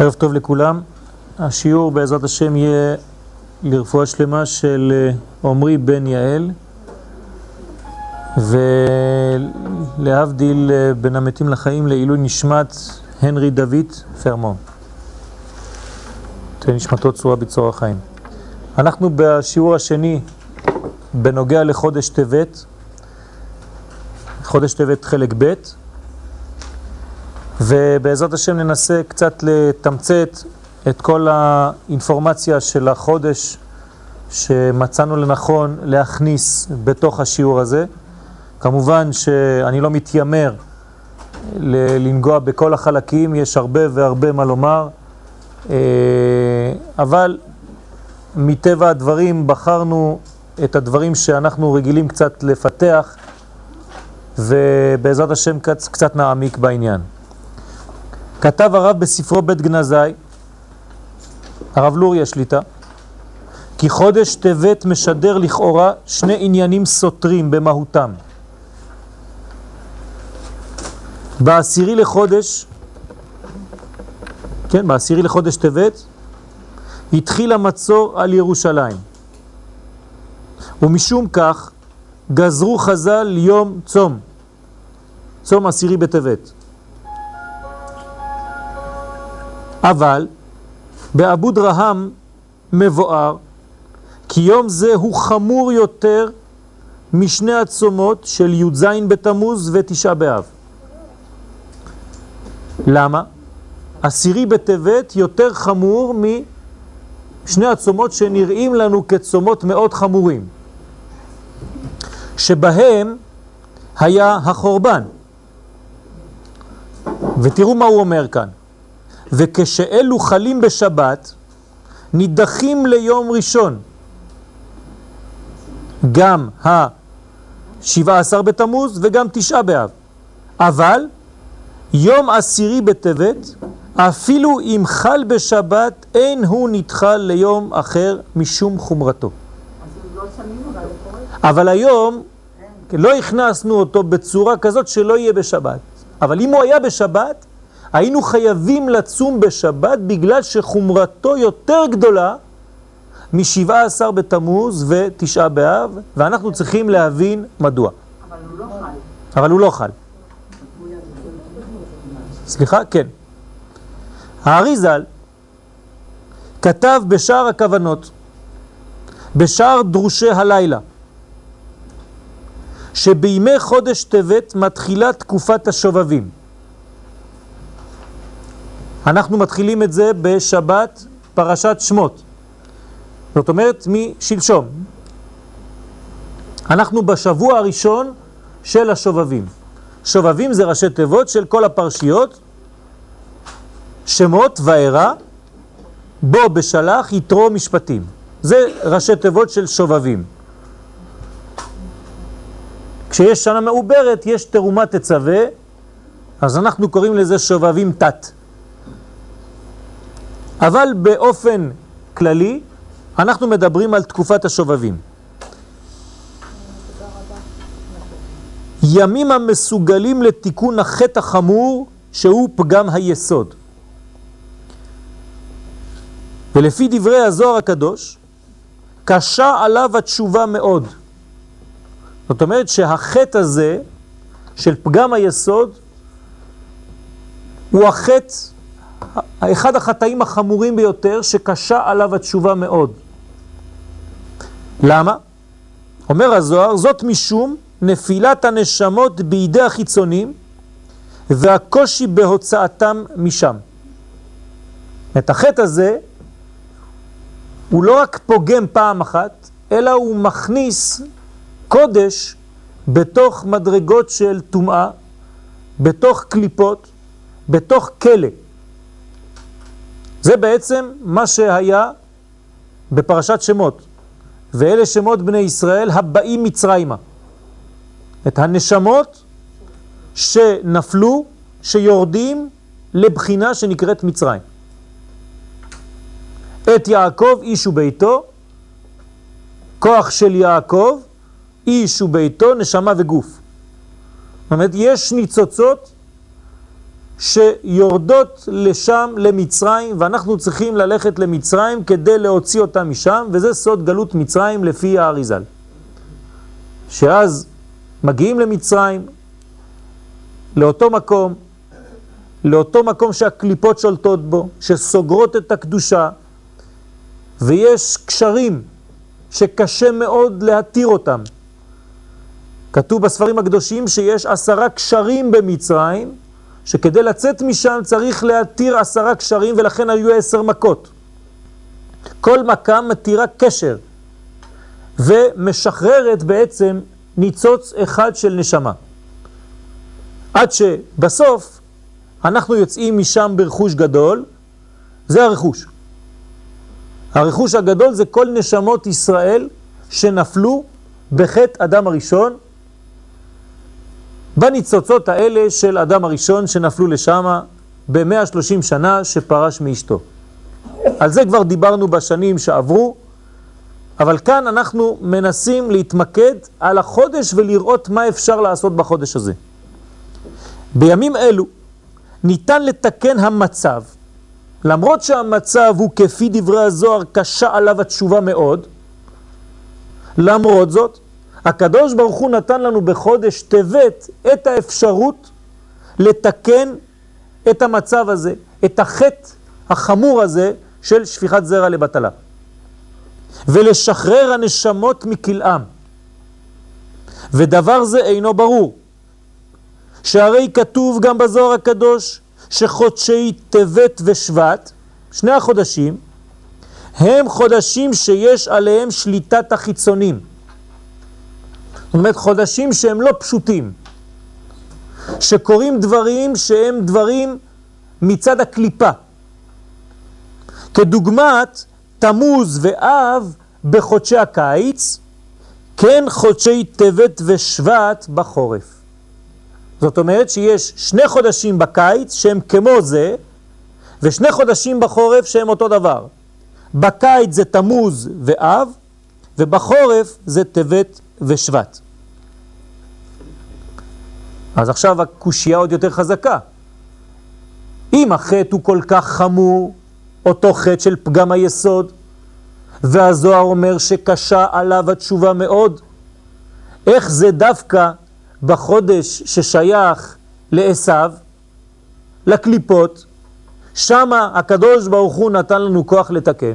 ערב טוב לכולם. השיעור בעזרת השם יהיה לרפואה שלמה של אה, עמרי בן יעל ולהבדיל אה, בין המתים לחיים לעילוי נשמת הנרי דוד פרמון. תהיה נשמתו צורה בצור החיים. אנחנו בשיעור השני בנוגע לחודש טבת, חודש טבת חלק ב', ובעזרת השם ננסה קצת לתמצת את כל האינפורמציה של החודש שמצאנו לנכון להכניס בתוך השיעור הזה. כמובן שאני לא מתיימר לנגוע בכל החלקים, יש הרבה והרבה מה לומר, אה, אבל מטבע הדברים בחרנו את הדברים שאנחנו רגילים קצת לפתח, ובעזרת השם קצת, נעמיק בעניין. כתב הרב בספרו בית גנזי, הרב לוריה שליטה, כי חודש טבת משדר לכאורה שני עניינים סותרים במהותם. בעשירי לחודש, כן, בעשירי לחודש טבת, התחיל המצור על ירושלים. ומשום כך גזרו חז"ל יום צום, צום עשירי בטבת. אבל באבו דרהם מבואר כי יום זה הוא חמור יותר משני הצומות של י"ז בתמוז ותשעה באב. למה? עשירי בטבת יותר חמור משני הצומות שנראים לנו כצומות מאוד חמורים, שבהם היה החורבן. ותראו מה הוא אומר כאן. וכשאלו חלים בשבת, נידחים ליום ראשון. גם ה-17 בתמוז וגם תשעה באב. אבל יום עשירי בטבת, אפילו אם חל בשבת, אין הוא נדחה ליום אחר משום חומרתו. אבל היום לא הכנסנו אותו בצורה כזאת שלא יהיה בשבת. אבל אם הוא היה בשבת, היינו חייבים לצום בשבת בגלל שחומרתו יותר גדולה מ-17 בתמוז ותשעה באב, ואנחנו צריכים להבין מדוע. אבל הוא לא חל. אבל הוא לא חל. סליחה? כן. האריזל כתב בשער הכוונות, בשער דרושי הלילה, שבימי חודש טבת מתחילה תקופת השובבים. אנחנו מתחילים את זה בשבת פרשת שמות. זאת אומרת, משלשום. אנחנו בשבוע הראשון של השובבים. שובבים זה ראשי תיבות של כל הפרשיות, שמות ואירה, בו בשלח יתרו משפטים. זה ראשי תיבות של שובבים. כשיש שנה מעוברת, יש תרומת תצווה, אז אנחנו קוראים לזה שובבים תת. אבל באופן כללי אנחנו מדברים על תקופת השובבים. ימים המסוגלים לתיקון החטא החמור שהוא פגם היסוד. ולפי דברי הזוהר הקדוש, קשה עליו התשובה מאוד. זאת אומרת שהחטא הזה של פגם היסוד הוא החטא אחד החטאים החמורים ביותר שקשה עליו התשובה מאוד. למה? אומר הזוהר, זאת משום נפילת הנשמות בידי החיצונים והקושי בהוצאתם משם. את החטא הזה הוא לא רק פוגם פעם אחת, אלא הוא מכניס קודש בתוך מדרגות של טומאה, בתוך קליפות, בתוך כלא. זה בעצם מה שהיה בפרשת שמות, ואלה שמות בני ישראל הבאים מצרימה. את הנשמות שנפלו, שיורדים לבחינה שנקראת מצרים. את יעקב איש וביתו, כוח של יעקב, איש וביתו, נשמה וגוף. זאת אומרת, יש ניצוצות שיורדות לשם, למצרים, ואנחנו צריכים ללכת למצרים כדי להוציא אותם משם, וזה סוד גלות מצרים לפי האריזל. שאז מגיעים למצרים, לאותו מקום, לאותו מקום שהקליפות שולטות בו, שסוגרות את הקדושה, ויש קשרים שקשה מאוד להתיר אותם. כתוב בספרים הקדושים שיש עשרה קשרים במצרים, שכדי לצאת משם צריך להתיר עשרה קשרים ולכן היו עשר מכות. כל מכה מתירה קשר ומשחררת בעצם ניצוץ אחד של נשמה. עד שבסוף אנחנו יוצאים משם ברכוש גדול, זה הרכוש. הרכוש הגדול זה כל נשמות ישראל שנפלו בחטא אדם הראשון, בניצוצות האלה של אדם הראשון שנפלו לשם ב-130 שנה שפרש מאשתו. על זה כבר דיברנו בשנים שעברו, אבל כאן אנחנו מנסים להתמקד על החודש ולראות מה אפשר לעשות בחודש הזה. בימים אלו ניתן לתקן המצב, למרות שהמצב הוא כפי דברי הזוהר קשה עליו התשובה מאוד, למרות זאת, הקדוש ברוך הוא נתן לנו בחודש טבת את האפשרות לתקן את המצב הזה, את החטא החמור הזה של שפיכת זרע לבטלה. ולשחרר הנשמות מכלאם. ודבר זה אינו ברור, שהרי כתוב גם בזוהר הקדוש שחודשי טבת ושבט, שני החודשים, הם חודשים שיש עליהם שליטת החיצונים. זאת אומרת חודשים שהם לא פשוטים, שקורים דברים שהם דברים מצד הקליפה. כדוגמת תמוז ואב בחודשי הקיץ, כן חודשי טבת ושבט בחורף. זאת אומרת שיש שני חודשים בקיץ שהם כמו זה, ושני חודשים בחורף שהם אותו דבר. בקיץ זה תמוז ואב, ובחורף זה טבת ושבט. אז עכשיו הקושייה עוד יותר חזקה. אם החטא הוא כל כך חמור, אותו חטא של פגם היסוד, והזוהר אומר שקשה עליו התשובה מאוד, איך זה דווקא בחודש ששייך לעשו, לקליפות, שמה הקדוש ברוך הוא נתן לנו כוח לתקן.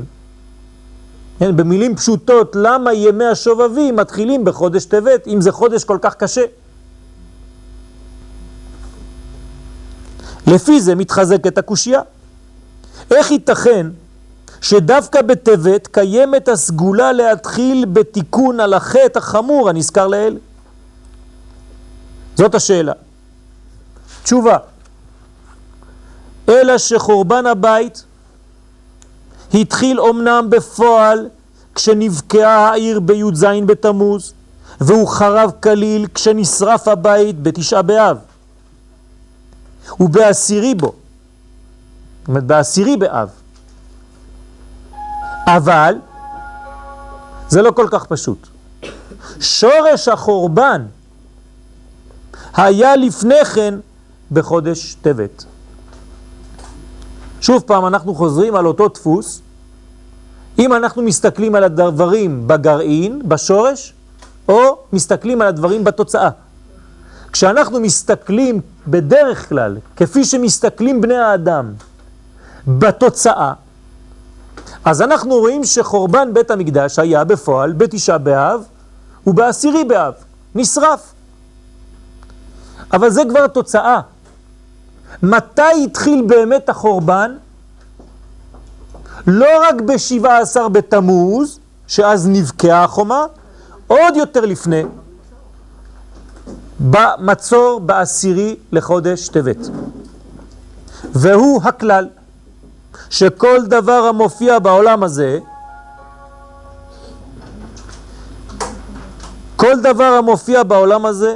כן, במילים פשוטות, למה ימי השובבים מתחילים בחודש טבת, אם זה חודש כל כך קשה? לפי זה מתחזקת הקושייה. איך ייתכן שדווקא בטבת קיימת הסגולה להתחיל בתיקון על החטא החמור הנזכר לאל? זאת השאלה. תשובה, אלא שחורבן הבית התחיל אומנם בפועל כשנבקעה העיר בי"ז בתמוז, והוא חרב כליל כשנשרף הבית בתשעה באב. ובעשירי בו, זאת אומרת בעשירי באב. אבל זה לא כל כך פשוט. שורש החורבן היה לפני כן בחודש טבת. שוב פעם אנחנו חוזרים על אותו דפוס. אם אנחנו מסתכלים על הדברים בגרעין, בשורש, או מסתכלים על הדברים בתוצאה. כשאנחנו מסתכלים בדרך כלל, כפי שמסתכלים בני האדם, בתוצאה, אז אנחנו רואים שחורבן בית המקדש היה בפועל בתשעה באב ובעשירי באב, נשרף. אבל זה כבר תוצאה. מתי התחיל באמת החורבן? לא רק בשבעה עשר בתמוז, שאז נבקעה החומה, עוד יותר לפני, במצור בעשירי לחודש טבת. והוא הכלל, שכל דבר המופיע בעולם הזה, כל דבר המופיע בעולם הזה,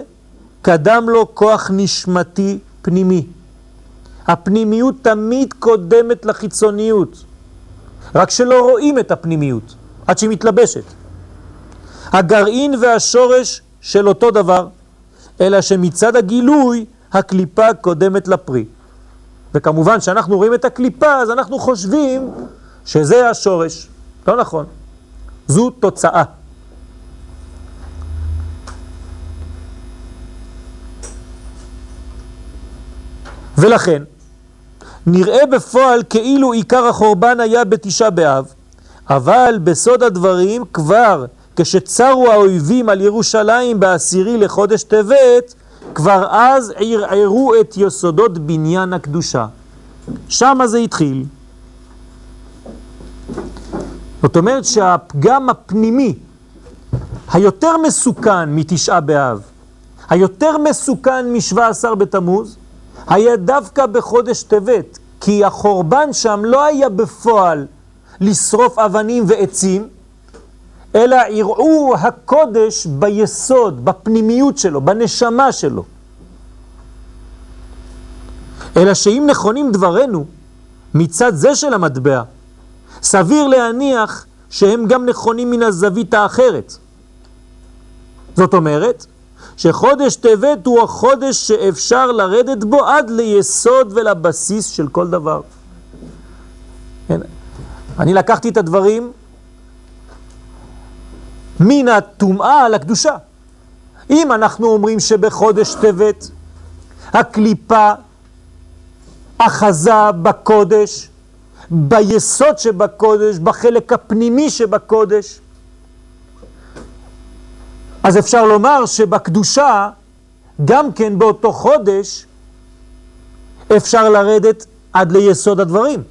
קדם לו כוח נשמתי פנימי. הפנימיות תמיד קודמת לחיצוניות, רק שלא רואים את הפנימיות, עד שהיא מתלבשת. הגרעין והשורש של אותו דבר, אלא שמצד הגילוי הקליפה קודמת לפרי. וכמובן שאנחנו רואים את הקליפה, אז אנחנו חושבים שזה השורש. לא נכון. זו תוצאה. ולכן, נראה בפועל כאילו עיקר החורבן היה בתשעה באב, אבל בסוד הדברים כבר כשצרו האויבים על ירושלים בעשירי לחודש טבת, כבר אז ערערו את יסודות בניין הקדושה. שם זה התחיל. זאת אומרת שהפגם הפנימי היותר מסוכן מתשעה באב, היותר מסוכן משבע עשר בתמוז, היה דווקא בחודש טבת, כי החורבן שם לא היה בפועל לשרוף אבנים ועצים, אלא ערעור הקודש ביסוד, בפנימיות שלו, בנשמה שלו. אלא שאם נכונים דברנו מצד זה של המטבע, סביר להניח שהם גם נכונים מן הזווית האחרת. זאת אומרת, שחודש טבת הוא החודש שאפשר לרדת בו עד ליסוד ולבסיס של כל דבר. כן? אני לקחתי את הדברים מן הטומאה לקדושה. אם אנחנו אומרים שבחודש טבת הקליפה אחזה בקודש, ביסוד שבקודש, בחלק הפנימי שבקודש, אז אפשר לומר שבקדושה, גם כן באותו חודש, אפשר לרדת עד ליסוד הדברים.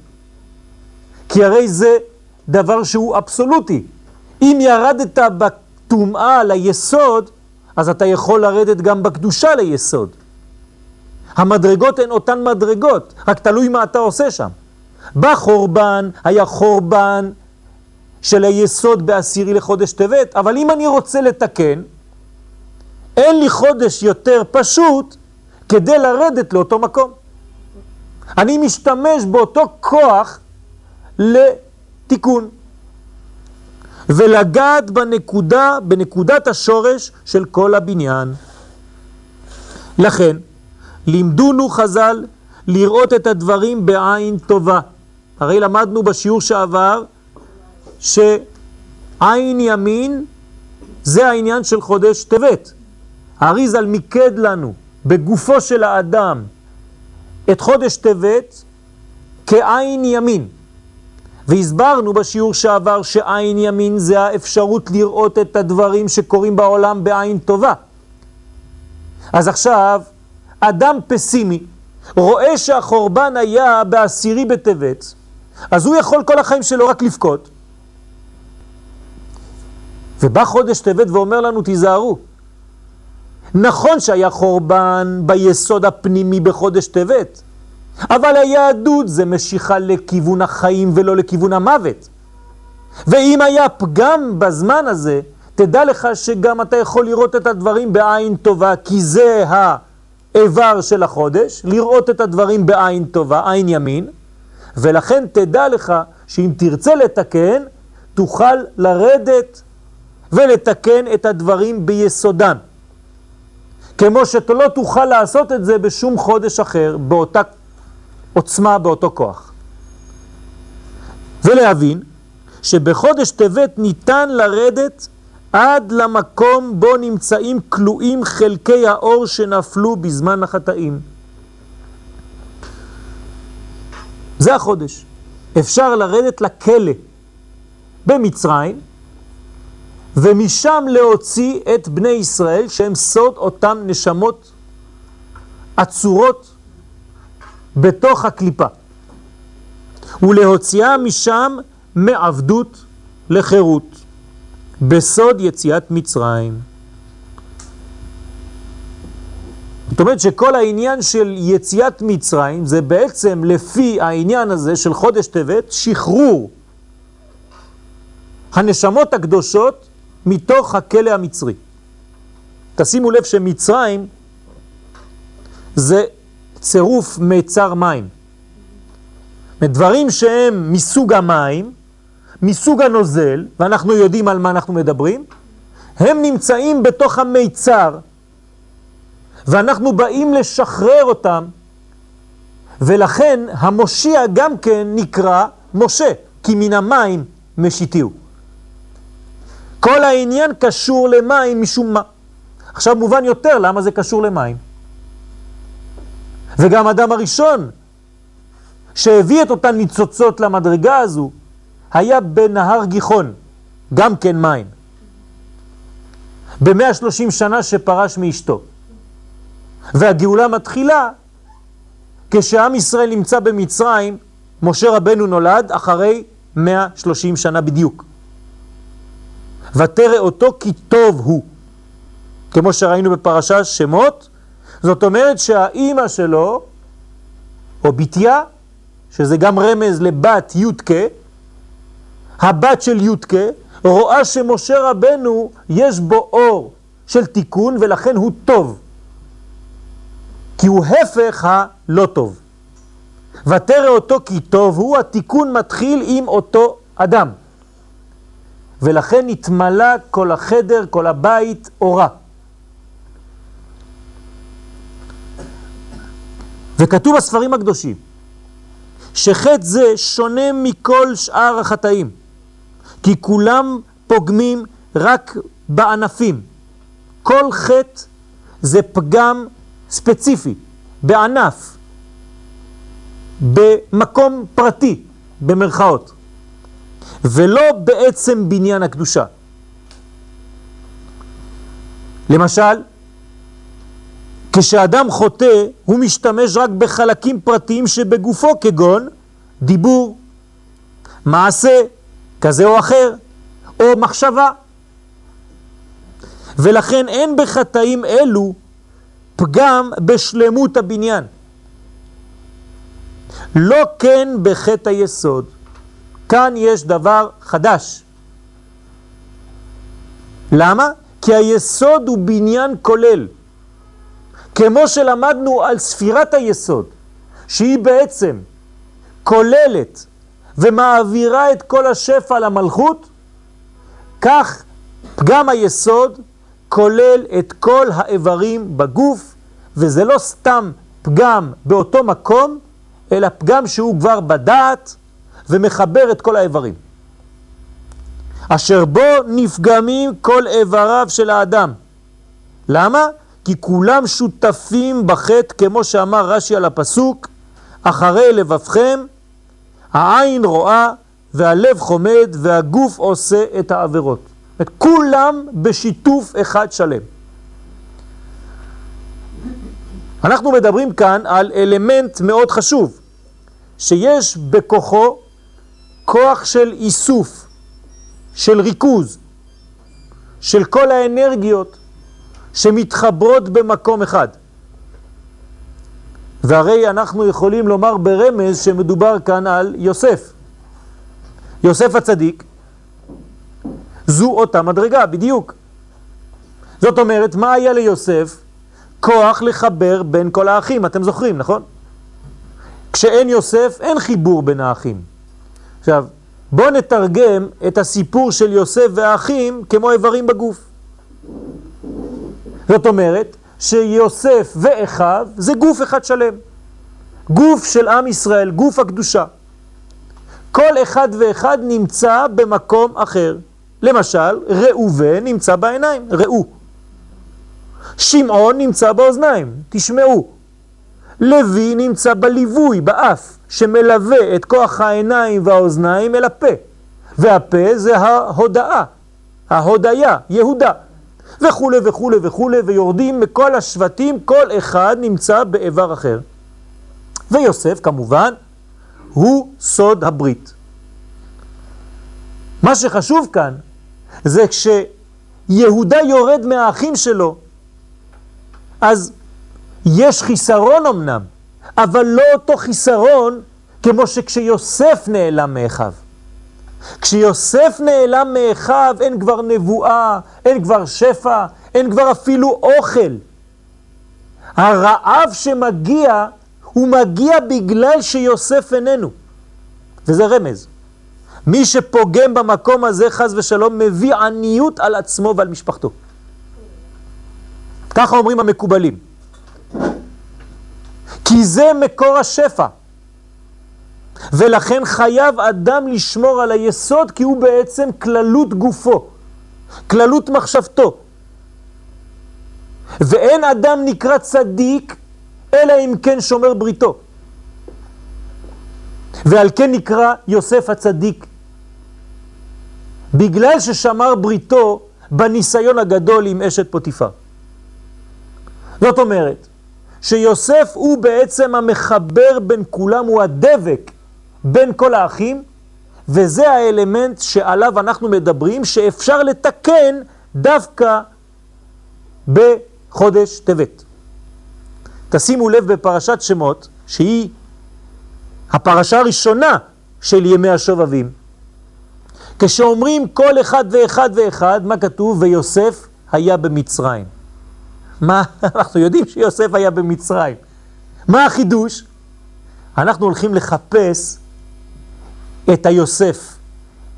כי הרי זה דבר שהוא אבסולוטי. אם ירדת בטומאה ליסוד, אז אתה יכול לרדת גם בקדושה ליסוד. המדרגות הן אותן מדרגות, רק תלוי מה אתה עושה שם. בחורבן היה חורבן של היסוד בעשירי לחודש טבת, אבל אם אני רוצה לתקן, אין לי חודש יותר פשוט כדי לרדת לאותו מקום. אני משתמש באותו כוח לתיקון. ולגעת בנקודה, בנקודת השורש של כל הבניין. לכן, לימדונו חז"ל לראות את הדברים בעין טובה. הרי למדנו בשיעור שעבר שעין ימין זה העניין של חודש טבת. האריזל מיקד לנו בגופו של האדם את חודש טבת כעין ימין. והסברנו בשיעור שעבר שעין ימין זה האפשרות לראות את הדברים שקורים בעולם בעין טובה. אז עכשיו, אדם פסימי רואה שהחורבן היה בעשירי בטבת, אז הוא יכול כל החיים שלו רק לבכות. ובא חודש טבת ואומר לנו, תיזהרו. נכון שהיה חורבן ביסוד הפנימי בחודש טבת, אבל היהדות זה משיכה לכיוון החיים ולא לכיוון המוות. ואם היה פגם בזמן הזה, תדע לך שגם אתה יכול לראות את הדברים בעין טובה, כי זה האיבר של החודש, לראות את הדברים בעין טובה, עין ימין, ולכן תדע לך שאם תרצה לתקן, תוכל לרדת ולתקן את הדברים ביסודן. כמו שאתה לא תוכל לעשות את זה בשום חודש אחר, באותה עוצמה באותו כוח. ולהבין שבחודש טבת ניתן לרדת עד למקום בו נמצאים כלואים חלקי האור שנפלו בזמן החטאים. זה החודש. אפשר לרדת לכלא במצרים, ומשם להוציא את בני ישראל שהם סוד אותם נשמות עצורות בתוך הקליפה, ולהוציאה משם מעבדות לחירות, בסוד יציאת מצרים. זאת אומרת שכל העניין של יציאת מצרים זה בעצם לפי העניין הזה של חודש טבת, שחרור הנשמות הקדושות מתוך הכלא המצרי. תשימו לב שמצרים זה צירוף מיצר מים. דברים שהם מסוג המים, מסוג הנוזל, ואנחנו יודעים על מה אנחנו מדברים, הם נמצאים בתוך המיצר, ואנחנו באים לשחרר אותם ולכן המושיע גם כן נקרא משה, כי מן המים משיתיהו. כל העניין קשור למים משום מה. עכשיו מובן יותר למה זה קשור למים. וגם אדם הראשון שהביא את אותן ניצוצות למדרגה הזו, היה בנהר גיחון, גם כן מים. ב-130 שנה שפרש מאשתו. והגאולה מתחילה כשעם ישראל נמצא במצרים, משה רבנו נולד אחרי 130 שנה בדיוק. ותרא אותו כי טוב הוא. כמו שראינו בפרשה שמות, זאת אומרת שהאימא שלו, או בתיה, שזה גם רמז לבת יודקה, הבת של יודקה, רואה שמשה רבנו יש בו אור של תיקון ולכן הוא טוב. כי הוא הפך הלא טוב. ותרא אותו כי טוב הוא, התיקון מתחיל עם אותו אדם. ולכן נתמלא כל החדר, כל הבית, אורה. וכתוב בספרים הקדושים, שחטא זה שונה מכל שאר החטאים, כי כולם פוגמים רק בענפים. כל חטא זה פגם ספציפי, בענף, במקום פרטי, במרכאות, ולא בעצם בניין הקדושה. למשל, כשאדם חוטא, הוא משתמש רק בחלקים פרטיים שבגופו, כגון דיבור, מעשה, כזה או אחר, או מחשבה. ולכן אין בחטאים אלו פגם בשלמות הבניין. לא כן בחטא היסוד. כאן יש דבר חדש. למה? כי היסוד הוא בניין כולל. כמו שלמדנו על ספירת היסוד, שהיא בעצם כוללת ומעבירה את כל השפע למלכות, כך פגם היסוד כולל את כל האיברים בגוף, וזה לא סתם פגם באותו מקום, אלא פגם שהוא כבר בדעת ומחבר את כל האיברים. אשר בו נפגמים כל איבריו של האדם. למה? כי כולם שותפים בחטא, כמו שאמר רש"י על הפסוק, אחרי לבבכם, העין רואה והלב חומד והגוף עושה את העבירות. כולם בשיתוף אחד שלם. אנחנו מדברים כאן על אלמנט מאוד חשוב, שיש בכוחו כוח של איסוף, של ריכוז, של כל האנרגיות שמתחברות במקום אחד. והרי אנחנו יכולים לומר ברמז שמדובר כאן על יוסף. יוסף הצדיק זו אותה מדרגה, בדיוק. זאת אומרת, מה היה ליוסף? כוח לחבר בין כל האחים, אתם זוכרים, נכון? כשאין יוסף, אין חיבור בין האחים. עכשיו, בואו נתרגם את הסיפור של יוסף והאחים כמו איברים בגוף. זאת אומרת שיוסף ואחיו זה גוף אחד שלם. גוף של עם ישראל, גוף הקדושה. כל אחד ואחד נמצא במקום אחר. למשל, ראובן נמצא בעיניים, ראו. שמעון נמצא באוזניים, תשמעו. לוי נמצא בליווי, באף, שמלווה את כוח העיניים והאוזניים אל הפה. והפה זה ההודעה, ההודיה, יהודה. וכו' וכו' וכו', ויורדים מכל השבטים, כל אחד נמצא באיבר אחר. ויוסף כמובן הוא סוד הברית. מה שחשוב כאן זה כשיהודה יורד מהאחים שלו, אז יש חיסרון אמנם, אבל לא אותו חיסרון כמו שכשיוסף נעלם מאחיו. כשיוסף נעלם מאחיו אין כבר נבואה, אין כבר שפע, אין כבר אפילו אוכל. הרעב שמגיע, הוא מגיע בגלל שיוסף איננו. וזה רמז. מי שפוגם במקום הזה, חז ושלום, מביא עניות על עצמו ועל משפחתו. ככה אומרים המקובלים. כי זה מקור השפע. ולכן חייב אדם לשמור על היסוד כי הוא בעצם כללות גופו, כללות מחשבתו. ואין אדם נקרא צדיק אלא אם כן שומר בריתו. ועל כן נקרא יוסף הצדיק. בגלל ששמר בריתו בניסיון הגדול עם אשת פוטיפר. זאת אומרת, שיוסף הוא בעצם המחבר בין כולם, הוא הדבק בין כל האחים, וזה האלמנט שעליו אנחנו מדברים, שאפשר לתקן דווקא בחודש טבת. תשימו לב בפרשת שמות, שהיא הפרשה הראשונה של ימי השובבים. כשאומרים כל אחד ואחד ואחד, מה כתוב? ויוסף היה במצרים. מה? אנחנו יודעים שיוסף היה במצרים. מה החידוש? אנחנו הולכים לחפש את היוסף,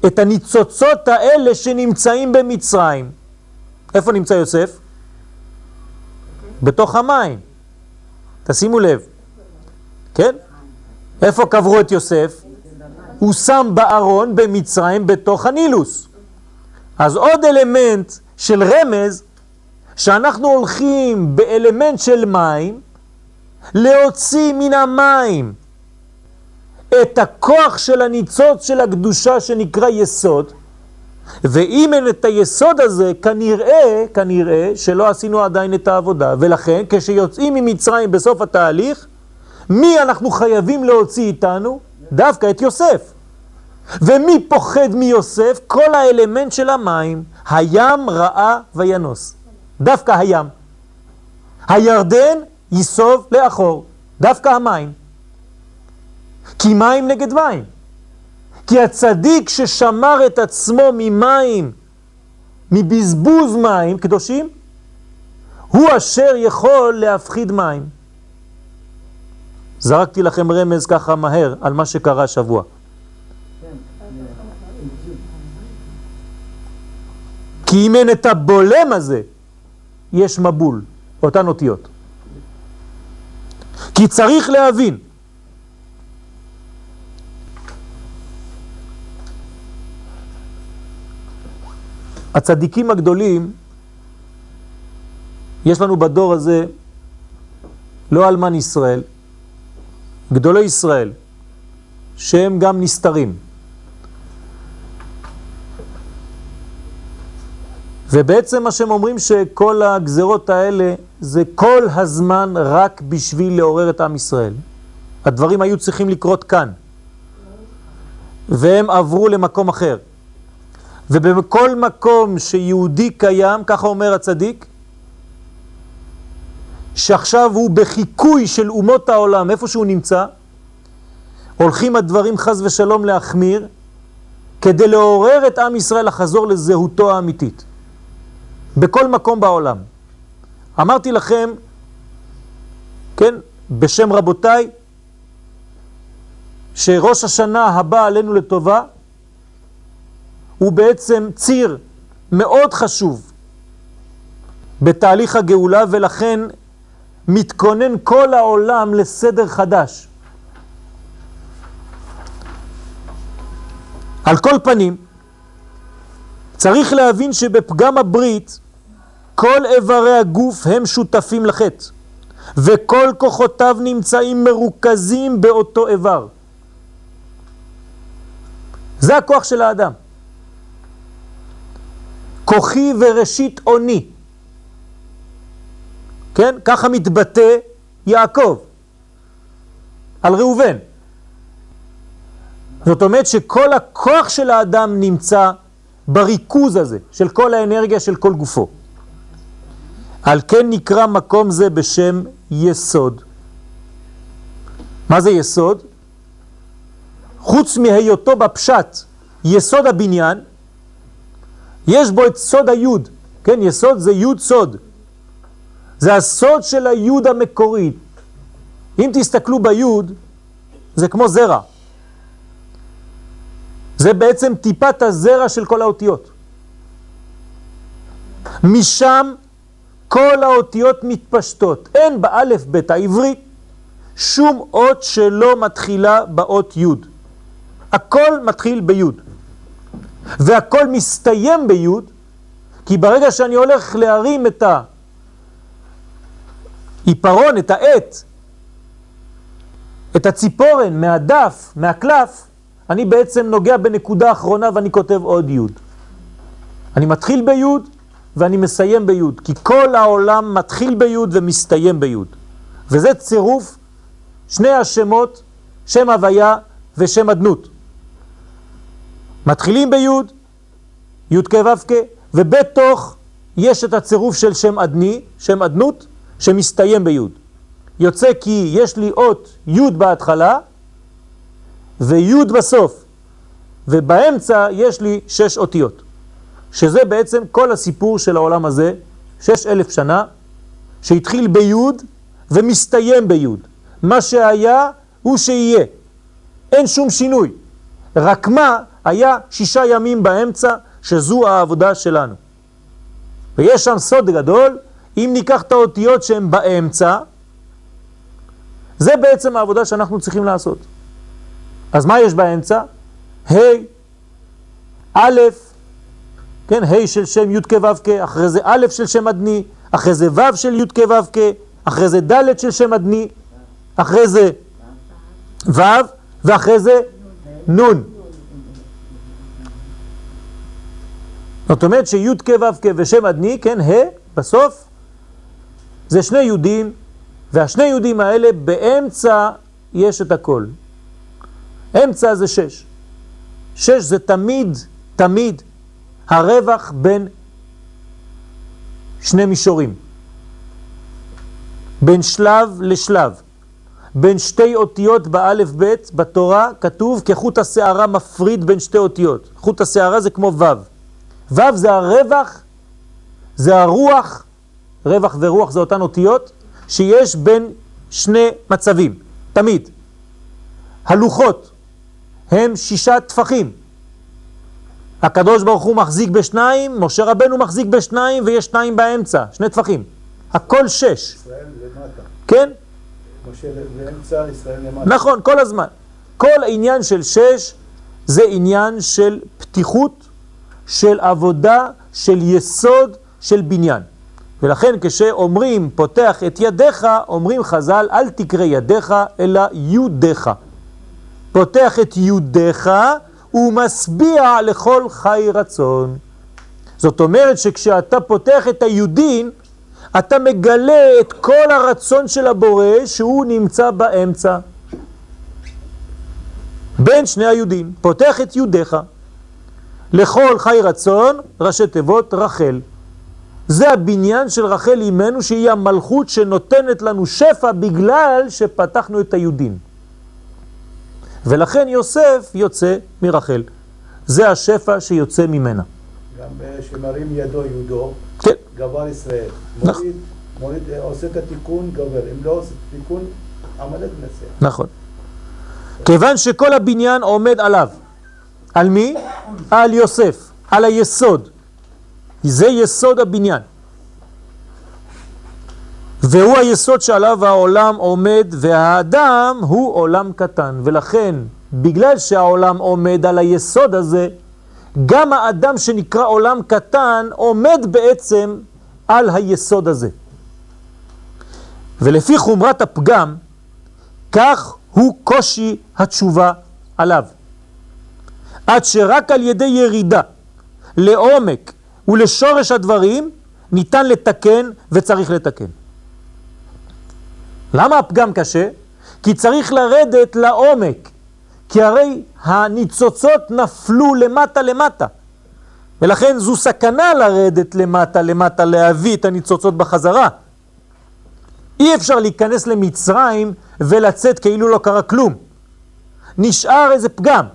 את הניצוצות האלה שנמצאים במצרים. איפה נמצא יוסף? בתוך המים. תשימו לב, כן? איפה קברו את יוסף? הוא שם בארון במצרים בתוך הנילוס. אז עוד אלמנט של רמז, שאנחנו הולכים באלמנט של מים, להוציא מן המים את הכוח של הניצוץ של הקדושה שנקרא יסוד, ואם אין את היסוד הזה, כנראה, כנראה שלא עשינו עדיין את העבודה, ולכן כשיוצאים ממצרים בסוף התהליך, מי אנחנו חייבים להוציא איתנו? דווקא את יוסף. ומי פוחד מיוסף? כל האלמנט של המים. הים ראה וינוס. דווקא הים. הירדן ייסוב לאחור. דווקא המים. כי מים נגד מים. כי הצדיק ששמר את עצמו ממים, מבזבוז מים קדושים, הוא אשר יכול להפחיד מים. זרקתי לכם רמז ככה מהר על מה שקרה השבוע. כי אם אין את הבולם הזה, יש מבול, אותן אותיות. כי צריך להבין הצדיקים הגדולים, יש לנו בדור הזה לא אלמן ישראל, גדולי ישראל, שהם גם נסתרים. ובעצם מה שהם אומרים שכל הגזרות האלה זה כל הזמן רק בשביל לעורר את עם ישראל. הדברים היו צריכים לקרות כאן, והם עברו למקום אחר. ובכל מקום שיהודי קיים, ככה אומר הצדיק, שעכשיו הוא בחיקוי של אומות העולם, איפה שהוא נמצא, הולכים הדברים חז ושלום להחמיר, כדי לעורר את עם ישראל לחזור לזהותו האמיתית. בכל מקום בעולם. אמרתי לכם, כן, בשם רבותיי, שראש השנה הבא עלינו לטובה הוא בעצם ציר מאוד חשוב בתהליך הגאולה, ולכן מתכונן כל העולם לסדר חדש. על כל פנים, צריך להבין שבפגם הברית כל איברי הגוף הם שותפים לחטא, וכל כוחותיו נמצאים מרוכזים באותו איבר. זה הכוח של האדם. כוחי וראשית עוני. כן? ככה מתבטא יעקב על ראובן. זאת אומרת שכל הכוח של האדם נמצא בריכוז הזה, של כל האנרגיה של כל גופו. על כן נקרא מקום זה בשם יסוד. מה זה יסוד? חוץ מהיותו בפשט יסוד הבניין, יש בו את סוד היוד, כן, יסוד זה יוד סוד. זה הסוד של היוד המקורית. אם תסתכלו ביוד, זה כמו זרע. זה בעצם טיפת הזרע של כל האותיות. משם כל האותיות מתפשטות. אין באלף בית העברית שום אות שלא מתחילה באות י'. הכל מתחיל בי'. והכל מסתיים בי', כי ברגע שאני הולך להרים את העיפרון, את העט, את הציפורן מהדף, מהקלף, אני בעצם נוגע בנקודה אחרונה ואני כותב עוד י'. אני מתחיל בי' ואני מסיים בי', כי כל העולם מתחיל בי' ומסתיים בי'. וזה צירוף שני השמות, שם הוויה ושם אדנות. מתחילים בי', י' כ' ו' כ', ובתוך יש את הצירוף של שם אדני, שם אדנות, שמסתיים בי'. יוצא כי יש לי אות י' בהתחלה וי' בסוף, ובאמצע יש לי שש אותיות, שזה בעצם כל הסיפור של העולם הזה, שש אלף שנה, שהתחיל בי' ומסתיים בי'. מה שהיה הוא שיהיה, אין שום שינוי. רק מה, היה שישה ימים באמצע, שזו העבודה שלנו. ויש שם סוד גדול, אם ניקח את האותיות שהן באמצע, זה בעצם העבודה שאנחנו צריכים לעשות. אז מה יש באמצע? ה', א', כן, ה' של שם י' כ' ו' כ', אחרי זה א' של שם אדני, אחרי זה ו' של י' כ' ו' כ', אחרי זה ד' של שם אדני, אחרי זה ו', ואחרי זה נ'. זאת אומרת שי' כ' ו' כ' ושם אדני, כן, ה', בסוף, זה שני יהודים, והשני יהודים האלה באמצע יש את הכל. אמצע זה שש. שש זה תמיד, תמיד, הרווח בין שני מישורים. בין שלב לשלב. בין שתי אותיות באלף בית בתורה כתוב כחוט השערה מפריד בין שתי אותיות. חוט השערה זה כמו ו'. ו' זה הרווח, זה הרוח, רווח ורוח זה אותן אותיות, שיש בין שני מצבים, תמיד. הלוחות הם שישה טפחים. הקדוש ברוך הוא מחזיק בשניים, משה רבנו מחזיק בשניים ויש שניים באמצע, שני טפחים. הכל שש. ישראל למטה. כן? משה באמצע, ישראל למטה. נכון, כל הזמן. כל העניין של שש זה עניין של פתיחות, של עבודה, של יסוד, של בניין. ולכן כשאומרים פותח את ידיך, אומרים חז"ל אל תקרא ידיך אלא יודיך. פותח את יודיך ומשביע לכל חי רצון. זאת אומרת שכשאתה פותח את היודין, אתה מגלה את כל הרצון של הבורא שהוא נמצא באמצע. בין שני היהודים, פותח את יודיך. לכל חי רצון, ראשי תיבות רחל. זה הבניין של רחל אימנו שהיא המלכות שנותנת לנו שפע בגלל שפתחנו את היהודים. ולכן יוסף יוצא מרחל. זה השפע שיוצא ממנה. גם שמרים ידו יהודו, כן. גבר ישראל. נכון. מוריד, מוריד, אה, עושה את התיקון, גבר. אם לא עושה את התיקון, עמלק מנצח. נכון. כיוון שכל הבניין עומד עליו. על מי? על יוסף, על היסוד. זה יסוד הבניין. והוא היסוד שעליו העולם עומד, והאדם הוא עולם קטן. ולכן, בגלל שהעולם עומד על היסוד הזה, גם האדם שנקרא עולם קטן עומד בעצם על היסוד הזה. ולפי חומרת הפגם, כך הוא קושי התשובה עליו. עד שרק על ידי ירידה לעומק ולשורש הדברים ניתן לתקן וצריך לתקן. למה הפגם קשה? כי צריך לרדת לעומק, כי הרי הניצוצות נפלו למטה למטה. ולכן זו סכנה לרדת למטה למטה, להביא את הניצוצות בחזרה. אי אפשר להיכנס למצרים ולצאת כאילו לא קרה כלום. נשאר איזה פגם.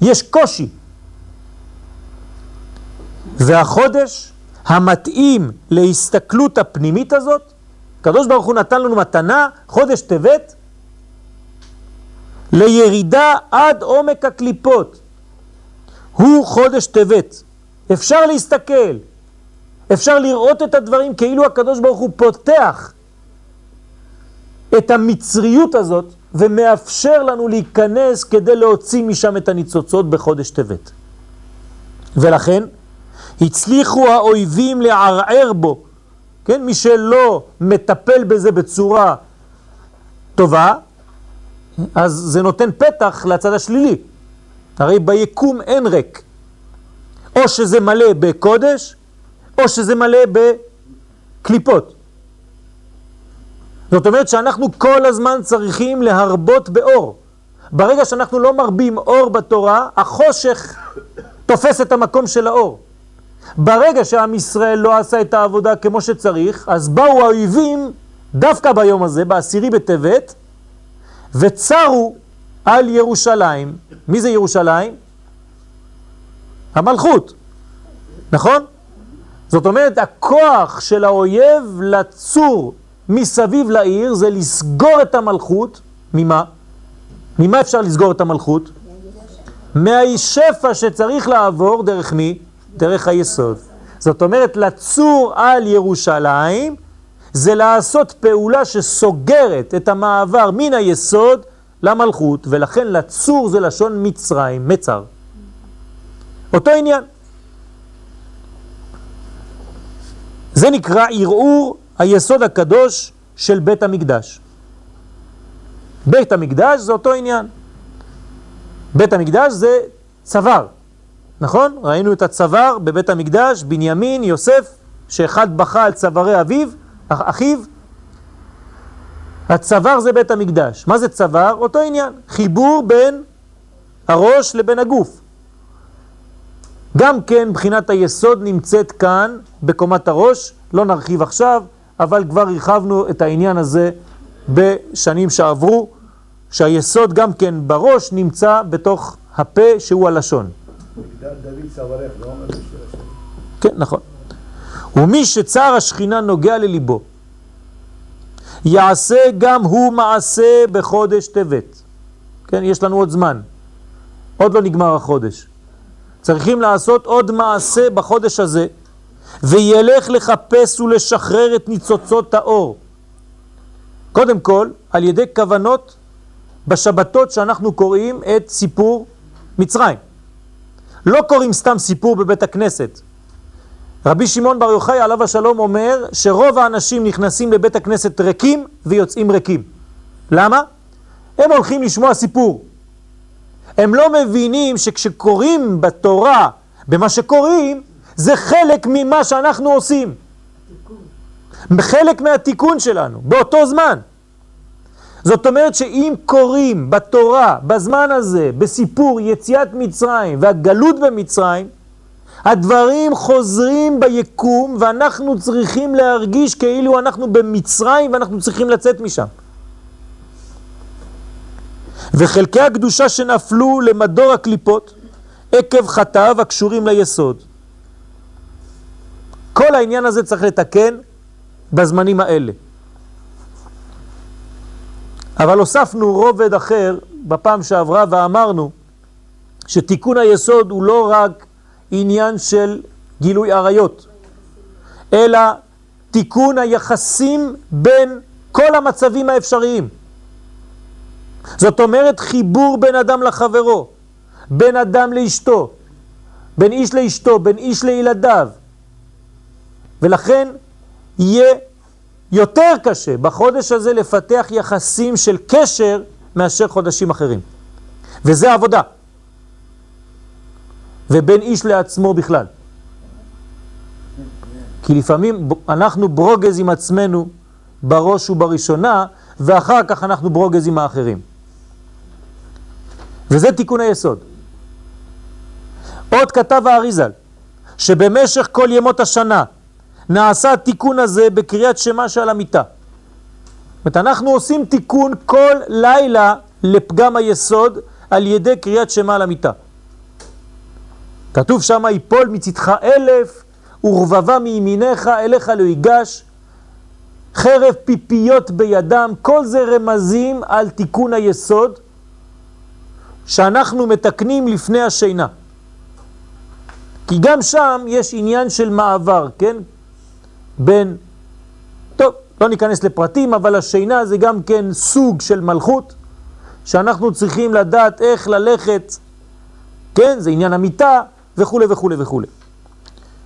יש קושי. והחודש המתאים להסתכלות הפנימית הזאת, הקדוש ברוך הוא נתן לנו מתנה, חודש טבת, לירידה עד עומק הקליפות. הוא חודש טבת. אפשר להסתכל, אפשר לראות את הדברים כאילו הקדוש ברוך הוא פותח את המצריות הזאת ומאפשר לנו להיכנס כדי להוציא משם את הניצוצות בחודש טבת. ולכן הצליחו האויבים לערער בו, כן? מי שלא מטפל בזה בצורה טובה, אז זה נותן פתח לצד השלילי. הרי ביקום אין ריק. או שזה מלא בקודש, או שזה מלא בקליפות. זאת אומרת שאנחנו כל הזמן צריכים להרבות באור. ברגע שאנחנו לא מרבים אור בתורה, החושך תופס את המקום של האור. ברגע שעם ישראל לא עשה את העבודה כמו שצריך, אז באו האויבים דווקא ביום הזה, בעשירי בטבת, וצרו על ירושלים. מי זה ירושלים? המלכות, נכון? זאת אומרת, הכוח של האויב לצור מסביב לעיר זה לסגור את המלכות, ממה? ממה אפשר לסגור את המלכות? מהשפע שצריך לעבור דרך מי? דרך היסוד. זאת אומרת, לצור על ירושלים זה לעשות פעולה שסוגרת את המעבר מן היסוד למלכות, ולכן לצור זה לשון מצרים, מצר. אותו עניין. זה נקרא ערעור היסוד הקדוש של בית המקדש. בית המקדש זה אותו עניין. בית המקדש זה צוואר, נכון? ראינו את הצוואר בבית המקדש, בנימין, יוסף, שאחד בכה על צווארי אביו, אחיו. הצוואר זה בית המקדש. מה זה צוואר? אותו עניין, חיבור בין הראש לבין הגוף. גם כן בחינת היסוד נמצאת כאן בקומת הראש, לא נרחיב עכשיו, אבל כבר הרחבנו את העניין הזה בשנים שעברו, שהיסוד גם כן בראש נמצא בתוך הפה שהוא הלשון. לא כן, נכון. ומי שצער השכינה נוגע לליבו, יעשה גם הוא מעשה בחודש טבת. כן, יש לנו עוד זמן. עוד לא נגמר החודש. צריכים לעשות עוד מעשה בחודש הזה, וילך לחפש ולשחרר את ניצוצות האור. קודם כל, על ידי כוונות בשבתות שאנחנו קוראים את סיפור מצרים. לא קוראים סתם סיפור בבית הכנסת. רבי שמעון בר יוחאי עליו השלום אומר שרוב האנשים נכנסים לבית הכנסת ריקים ויוצאים ריקים. למה? הם הולכים לשמוע סיפור. הם לא מבינים שכשקוראים בתורה, במה שקוראים, זה חלק ממה שאנחנו עושים. חלק מהתיקון שלנו, באותו זמן. זאת אומרת שאם קוראים בתורה, בזמן הזה, בסיפור יציאת מצרים והגלות במצרים, הדברים חוזרים ביקום ואנחנו צריכים להרגיש כאילו אנחנו במצרים ואנחנו צריכים לצאת משם. וחלקי הקדושה שנפלו למדור הקליפות עקב חטאיו הקשורים ליסוד. כל העניין הזה צריך לתקן בזמנים האלה. אבל הוספנו רובד אחר בפעם שעברה ואמרנו שתיקון היסוד הוא לא רק עניין של גילוי עריות, אלא תיקון היחסים בין כל המצבים האפשריים. זאת אומרת חיבור בין אדם לחברו, בין אדם לאשתו, בין איש לאשתו, בין איש לילדיו. ולכן יהיה יותר קשה בחודש הזה לפתח יחסים של קשר מאשר חודשים אחרים. וזה עבודה. ובין איש לעצמו בכלל. כי לפעמים אנחנו ברוגז עם עצמנו בראש ובראשונה, ואחר כך אנחנו ברוגז עם האחרים. וזה תיקון היסוד. עוד כתב האריזל, שבמשך כל ימות השנה נעשה התיקון הזה בקריאת שמה של המיטה. זאת אנחנו עושים תיקון כל לילה לפגם היסוד על ידי קריאת שמה על המיטה. כתוב שם, יפול מצדך אלף ורבבה מימיניך אליך לא ייגש, חרב פיפיות בידם, כל זה רמזים על תיקון היסוד שאנחנו מתקנים לפני השינה. כי גם שם יש עניין של מעבר, כן? בין, טוב, לא ניכנס לפרטים, אבל השינה זה גם כן סוג של מלכות, שאנחנו צריכים לדעת איך ללכת, כן, זה עניין המיטה וכו' וכו' וכו'.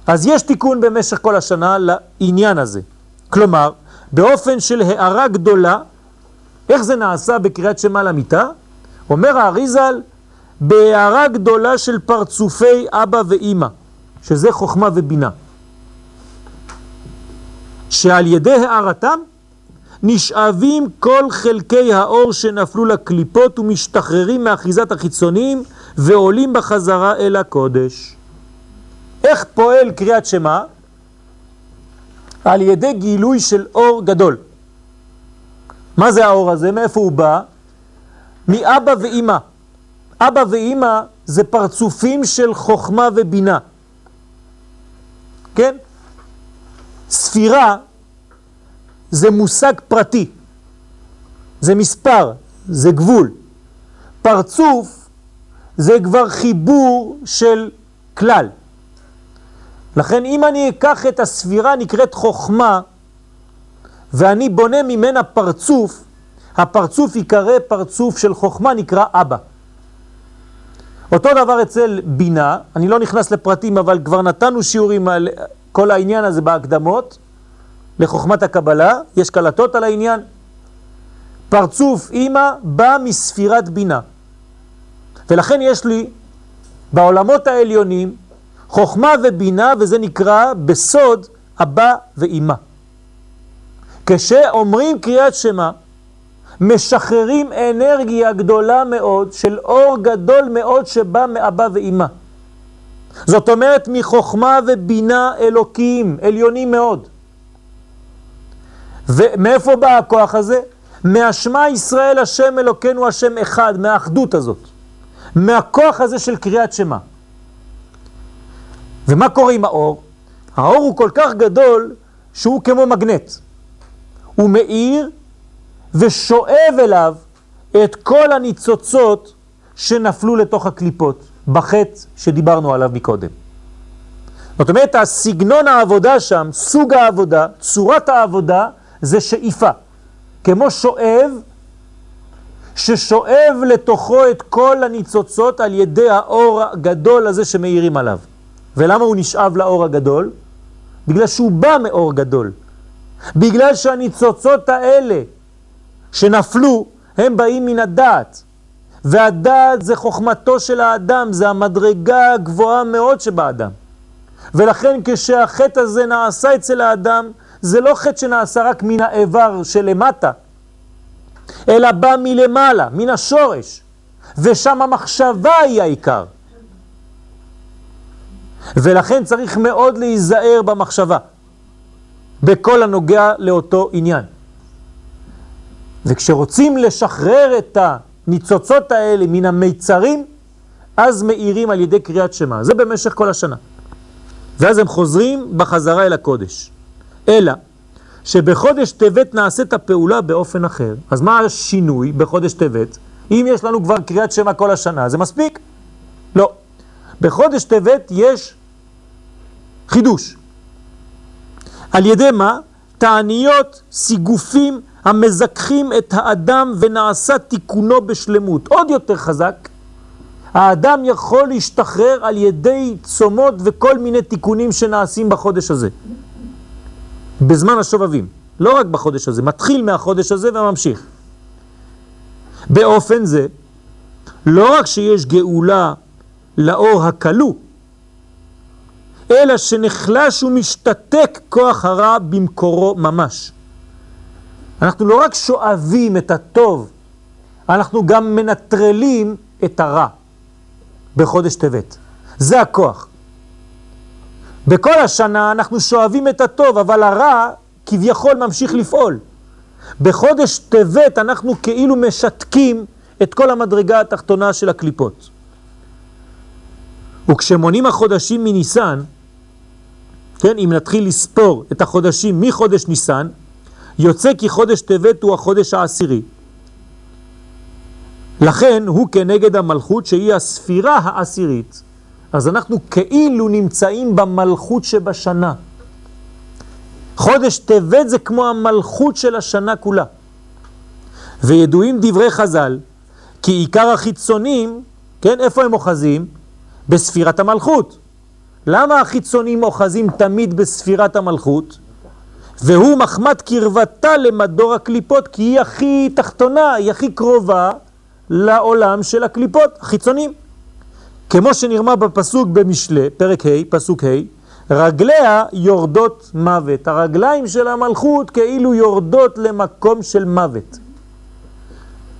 אז יש תיקון במשך כל השנה לעניין הזה. כלומר, באופן של הערה גדולה, איך זה נעשה בקריאת שמע למיטה? אומר האריזל, בהערה גדולה של פרצופי אבא ואימא, שזה חוכמה ובינה. שעל ידי הערתם נשאבים כל חלקי האור שנפלו לקליפות ומשתחררים מאחיזת החיצוניים ועולים בחזרה אל הקודש. איך פועל קריאת שמע? על ידי גילוי של אור גדול. מה זה האור הזה? מאיפה הוא בא? מאבא ואימא. אבא ואימא זה פרצופים של חוכמה ובינה. כן? ספירה זה מושג פרטי, זה מספר, זה גבול. פרצוף זה כבר חיבור של כלל. לכן אם אני אקח את הספירה נקראת חוכמה ואני בונה ממנה פרצוף, הפרצוף יקרא פרצוף של חוכמה נקרא אבא. אותו דבר אצל בינה, אני לא נכנס לפרטים אבל כבר נתנו שיעורים על כל העניין הזה בהקדמות לחוכמת הקבלה, יש קלטות על העניין. פרצוף אימא בא מספירת בינה. ולכן יש לי בעולמות העליונים חוכמה ובינה, וזה נקרא בסוד אבא ואימא. כשאומרים קריאת שמה, משחררים אנרגיה גדולה מאוד של אור גדול מאוד שבא מאבא ואימא. זאת אומרת מחוכמה ובינה אלוקים, עליונים מאוד. ומאיפה בא הכוח הזה? מהשמע ישראל השם אלוקינו השם אחד, מהאחדות הזאת. מהכוח הזה של קריאת שמה. ומה קורה עם האור? האור הוא כל כך גדול שהוא כמו מגנט. הוא מאיר ושואב אליו את כל הניצוצות שנפלו לתוך הקליפות, בחטא שדיברנו עליו מקודם. זאת אומרת, הסגנון העבודה שם, סוג העבודה, צורת העבודה, זה שאיפה. כמו שואב, ששואב לתוכו את כל הניצוצות על ידי האור הגדול הזה שמאירים עליו. ולמה הוא נשאב לאור הגדול? בגלל שהוא בא מאור גדול. בגלל שהניצוצות האלה שנפלו, הם באים מן הדעת. והדעת זה חוכמתו של האדם, זה המדרגה הגבוהה מאוד שבאדם. ולכן כשהחטא הזה נעשה אצל האדם, זה לא חטא שנעשה רק מן האיבר שלמטה, אלא בא מלמעלה, מן השורש, ושם המחשבה היא העיקר. ולכן צריך מאוד להיזהר במחשבה, בכל הנוגע לאותו עניין. וכשרוצים לשחרר את הניצוצות האלה מן המיצרים, אז מאירים על ידי קריאת שמה. זה במשך כל השנה. ואז הם חוזרים בחזרה אל הקודש. אלא שבחודש טבת נעשית הפעולה באופן אחר. אז מה השינוי בחודש טבת? אם יש לנו כבר קריאת שמה כל השנה, זה מספיק? לא. בחודש טבת יש חידוש. על ידי מה? תעניות, סיגופים המזכחים את האדם ונעשה תיקונו בשלמות. עוד יותר חזק, האדם יכול להשתחרר על ידי צומות וכל מיני תיקונים שנעשים בחודש הזה. בזמן השובבים, לא רק בחודש הזה, מתחיל מהחודש הזה וממשיך. באופן זה, לא רק שיש גאולה לאור הקלו, אלא שנחלש ומשתתק כוח הרע במקורו ממש. אנחנו לא רק שואבים את הטוב, אנחנו גם מנטרלים את הרע בחודש טבת. זה הכוח. בכל השנה אנחנו שואבים את הטוב, אבל הרע כביכול ממשיך לפעול. בחודש טבת אנחנו כאילו משתקים את כל המדרגה התחתונה של הקליפות. וכשמונים החודשים מניסן, כן, אם נתחיל לספור את החודשים מחודש ניסן, יוצא כי חודש טבת הוא החודש העשירי. לכן הוא כנגד המלכות שהיא הספירה העשירית. אז אנחנו כאילו נמצאים במלכות שבשנה. חודש טבת זה כמו המלכות של השנה כולה. וידועים דברי חז"ל, כי עיקר החיצונים, כן, איפה הם אוחזים? בספירת המלכות. למה החיצונים אוחזים תמיד בספירת המלכות? והוא מחמת קרבתה למדור הקליפות, כי היא הכי תחתונה, היא הכי קרובה לעולם של הקליפות, החיצונים. כמו שנרמה בפסוק במשלי, פרק ה', פסוק ה', רגליה יורדות מוות. הרגליים של המלכות כאילו יורדות למקום של מוות.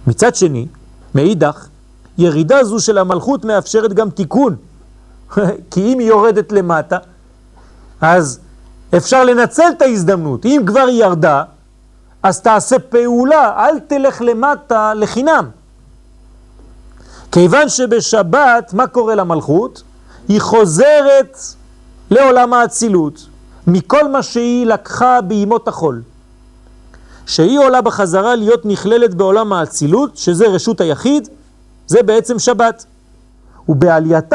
מצד שני, מאידך, ירידה זו של המלכות מאפשרת גם תיקון. כי אם היא יורדת למטה, אז אפשר לנצל את ההזדמנות. אם כבר היא ירדה, אז תעשה פעולה, אל תלך למטה לחינם. כיוון שבשבת, מה קורה למלכות? היא חוזרת לעולם האצילות, מכל מה שהיא לקחה בימות החול. שהיא עולה בחזרה להיות נכללת בעולם האצילות, שזה רשות היחיד, זה בעצם שבת. ובעלייתה